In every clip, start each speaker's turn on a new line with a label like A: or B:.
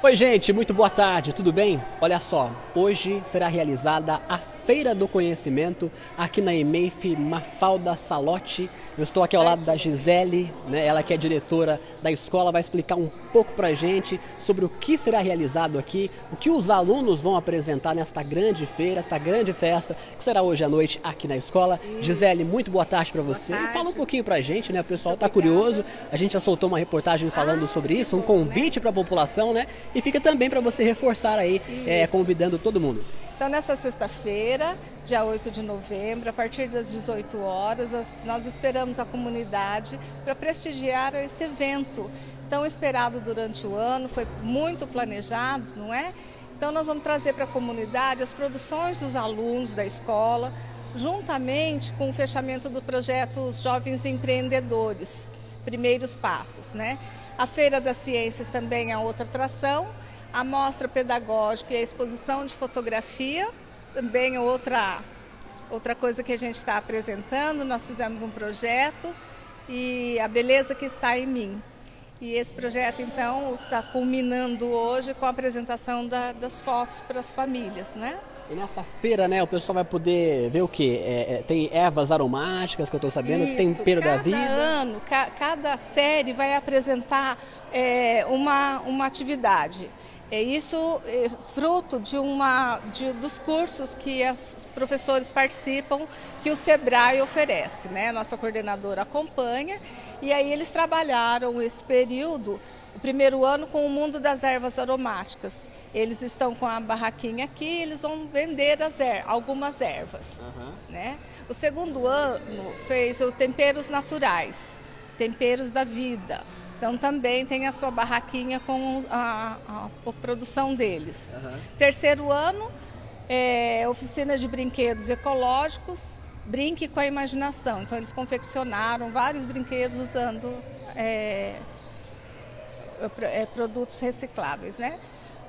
A: Oi, gente, muito boa tarde, tudo bem? Olha só, hoje será realizada a Feira do Conhecimento aqui na EMEIF Mafalda Salotti. Eu estou aqui ao lado da Gisele, né? ela que é diretora da escola, vai explicar um pouco pra gente sobre o que será realizado aqui, o que os alunos vão apresentar nesta grande feira, esta grande festa que será hoje à noite aqui na escola. Isso. Gisele, muito boa tarde para você.
B: Tarde.
A: Fala um pouquinho pra gente, né? O pessoal está curioso. A gente já soltou uma reportagem falando ah, sobre isso, um convite para a população, né? E fica também para você reforçar aí, é, convidando todo mundo.
B: Então, nessa sexta-feira, dia 8 de novembro, a partir das 18 horas, nós esperamos a comunidade para prestigiar esse evento tão esperado durante o ano, foi muito planejado, não é? Então, nós vamos trazer para a comunidade as produções dos alunos da escola, juntamente com o fechamento do projeto Os Jovens Empreendedores, Primeiros Passos, né? A Feira das Ciências também é outra atração a mostra pedagógica e a exposição de fotografia, também é outra, outra coisa que a gente está apresentando. Nós fizemos um projeto e a beleza que está em mim. E esse projeto, então, está culminando hoje com a apresentação da, das fotos para as famílias, né?
A: E nessa feira, né, o pessoal vai poder ver o quê? É, é, tem ervas aromáticas, que eu estou sabendo,
B: Isso,
A: tempero da vida.
B: Cada ano, ca, cada série vai apresentar é, uma, uma atividade. É isso é fruto de uma de, dos cursos que os professores participam, que o Sebrae oferece, né? Nossa coordenadora acompanha e aí eles trabalharam esse período, o primeiro ano com o mundo das ervas aromáticas. Eles estão com a barraquinha aqui, eles vão vender as er algumas ervas, uhum. né? O segundo ano fez o temperos naturais, temperos da vida. Então também tem a sua barraquinha com a, a, a produção deles. Uhum. Terceiro ano, é, oficina de brinquedos ecológicos, brinque com a imaginação. Então eles confeccionaram vários brinquedos usando é, é, produtos recicláveis, né?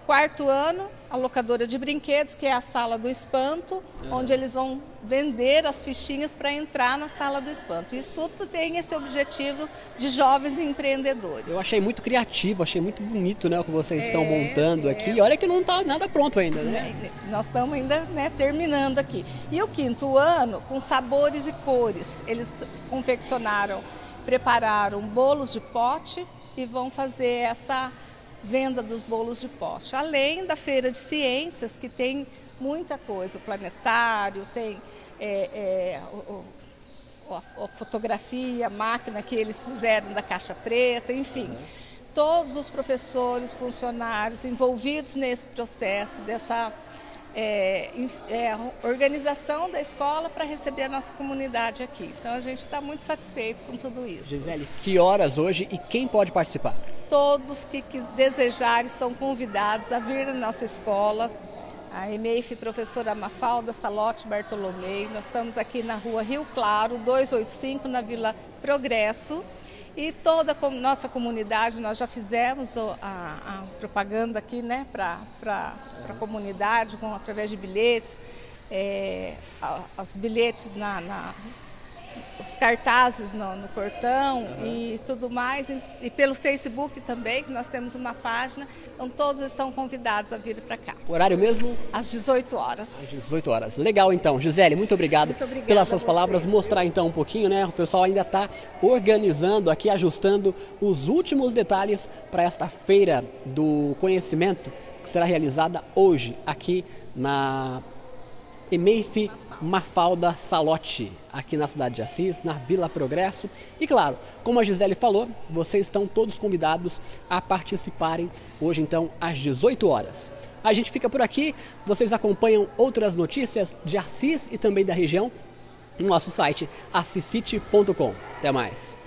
B: Quarto ano, a locadora de brinquedos, que é a sala do espanto, uhum. onde eles vão vender as fichinhas para entrar na sala do espanto. Isso tudo tem esse objetivo de jovens empreendedores.
A: Eu achei muito criativo, achei muito bonito né, o que vocês é, estão montando é, aqui. E olha que não está nada pronto ainda, né?
B: É, nós estamos ainda né, terminando aqui. E o quinto ano, com sabores e cores. Eles confeccionaram, prepararam bolos de pote e vão fazer essa venda dos bolos de pote. Além da feira de ciências, que tem muita coisa, o planetário, tem é, é, o, o, a, fotografia, a máquina que eles fizeram da caixa preta, enfim. Uhum. Todos os professores, funcionários envolvidos nesse processo, dessa é, é, organização da escola para receber a nossa comunidade aqui. Então a gente está muito satisfeito com tudo isso.
A: Gisele, que horas hoje e quem pode participar?
B: Todos que, desejarem estão convidados a vir na nossa escola. A EMEIF Professora Mafalda Salote Bartolomei. Nós estamos aqui na rua Rio Claro, 285, na Vila Progresso. E toda a nossa comunidade, nós já fizemos a, a propaganda aqui né, para a comunidade, com, através de bilhetes, é, os bilhetes na, na os cartazes no, no portão uhum. e tudo mais. E, e, pelo Facebook também, que nós temos uma página. Então todos estão convidados a vir para cá.
A: O horário mesmo?
B: Às 18 horas.
A: Às 18 horas. Legal então. Gisele, muito obrigado muito pelas suas palavras. Mostrar então um pouquinho, né? O pessoal ainda está organizando aqui, ajustando os últimos detalhes para esta feira do conhecimento que será realizada hoje aqui na EMEIF Mafalda Salotti, aqui na cidade de Assis, na Vila Progresso. E claro, como a Gisele falou, vocês estão todos convidados a participarem hoje então às 18 horas. A gente fica por aqui, vocês acompanham outras notícias de Assis e também da região no nosso site assiscity.com. Até mais.